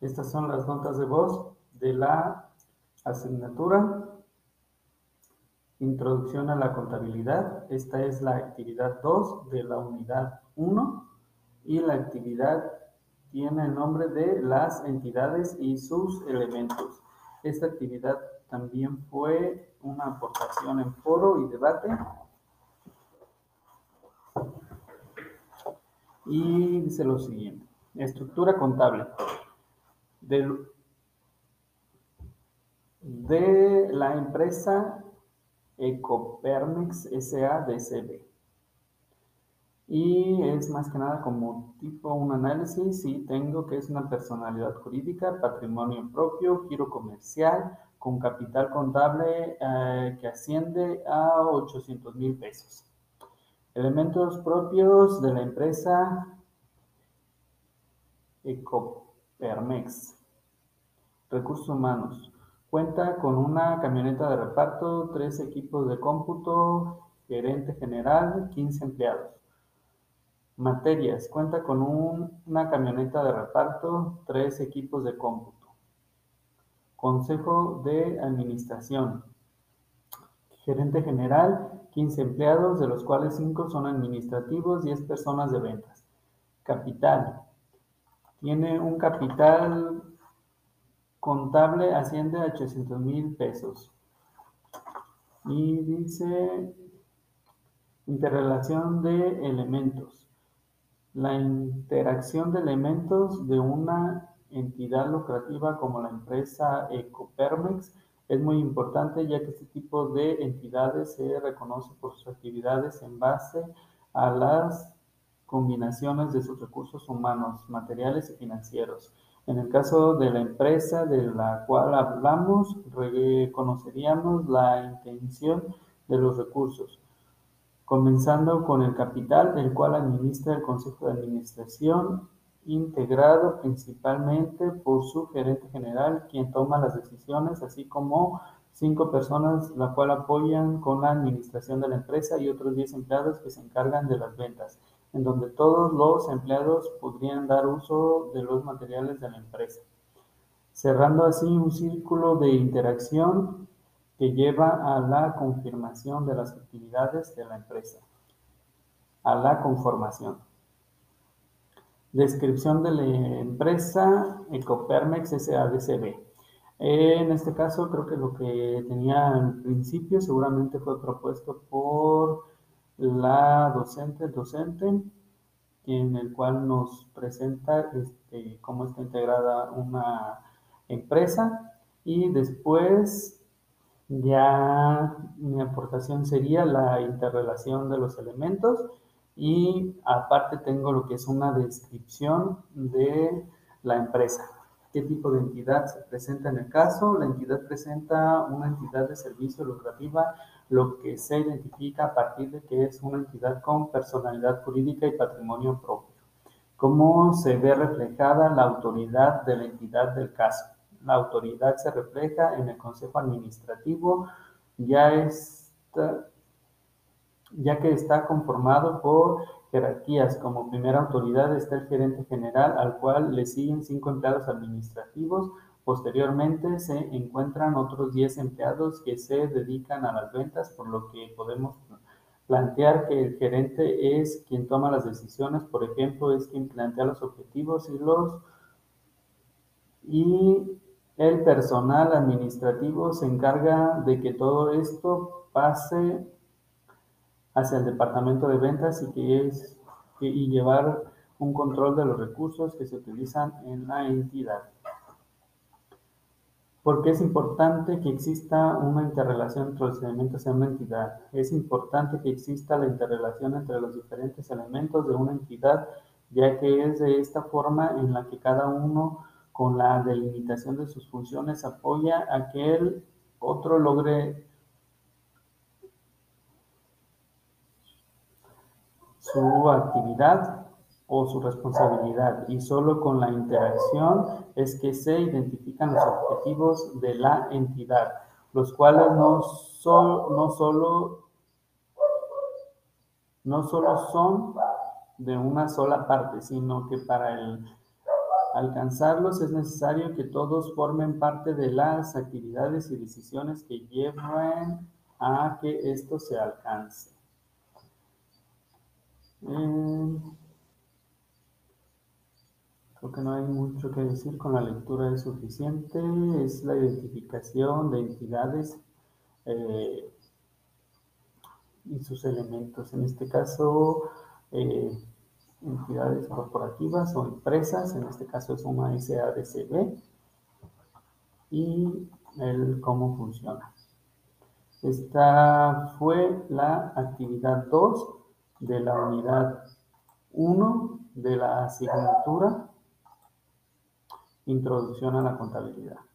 Estas son las notas de voz de la asignatura Introducción a la contabilidad. Esta es la actividad 2 de la unidad 1 y la actividad tiene el nombre de las entidades y sus elementos. Esta actividad también fue una aportación en foro y debate. Y dice lo siguiente. Estructura contable. De la empresa Ecopermex SADCB. Y es más que nada como tipo un análisis y tengo que es una personalidad jurídica, patrimonio propio, giro comercial, con capital contable eh, que asciende a 800 mil pesos. Elementos propios de la empresa Ecopermex. Recursos humanos. Cuenta con una camioneta de reparto, tres equipos de cómputo, gerente general, 15 empleados. Materias. Cuenta con una camioneta de reparto, tres equipos de cómputo. Consejo de Administración. Gerente general, 15 empleados, de los cuales 5 son administrativos, 10 personas de ventas. Capital. Tiene un capital contable, asciende a 800 mil pesos. Y dice interrelación de elementos. La interacción de elementos de una entidad lucrativa como la empresa Ecopermex es muy importante ya que este tipo de entidades se reconoce por sus actividades en base a las combinaciones de sus recursos humanos, materiales y financieros. En el caso de la empresa de la cual hablamos, reconoceríamos la intención de los recursos. Comenzando con el capital, el cual administra el Consejo de Administración, integrado principalmente por su gerente general, quien toma las decisiones, así como cinco personas, la cual apoyan con la administración de la empresa y otros diez empleados que se encargan de las ventas, en donde todos los empleados podrían dar uso de los materiales de la empresa, cerrando así un círculo de interacción que lleva a la confirmación de las actividades de la empresa, a la conformación. Descripción de la empresa Ecopermex SADCB. En este caso, creo que lo que tenía al principio seguramente fue propuesto por la docente, docente, en el cual nos presenta este, cómo está integrada una empresa y después ya mi aportación sería la interrelación de los elementos y aparte tengo lo que es una descripción de la empresa. ¿Qué tipo de entidad se presenta en el caso? La entidad presenta una entidad de servicio lucrativa, lo que se identifica a partir de que es una entidad con personalidad jurídica y patrimonio propio. ¿Cómo se ve reflejada la autoridad de la entidad del caso? La autoridad se refleja en el Consejo Administrativo, ya, ya que está conformado por jerarquías. Como primera autoridad está el gerente general, al cual le siguen cinco empleados administrativos. Posteriormente se encuentran otros 10 empleados que se dedican a las ventas, por lo que podemos plantear que el gerente es quien toma las decisiones, por ejemplo, es quien plantea los objetivos y los y el personal administrativo se encarga de que todo esto pase hacia el departamento de ventas y que y llevar un control de los recursos que se utilizan en la entidad. ¿Por qué es importante que exista una interrelación entre los elementos en una entidad? Es importante que exista la interrelación entre los diferentes elementos de una entidad, ya que es de esta forma en la que cada uno con la delimitación de sus funciones apoya a que el otro logre su actividad o su responsabilidad y solo con la interacción es que se identifican los objetivos de la entidad, los cuales no, son, no, solo, no solo son de una sola parte, sino que para el alcanzarlos es necesario que todos formen parte de las actividades y decisiones que lleven a que esto se alcance. Eh, creo que no hay mucho que decir con la lectura es suficiente. Es la identificación de entidades eh, y sus elementos. En este caso, eh, entidades corporativas o empresas, en este caso es una SADCB, y el cómo funciona. Esta fue la actividad 2 de la unidad 1 de la asignatura Introducción a la contabilidad.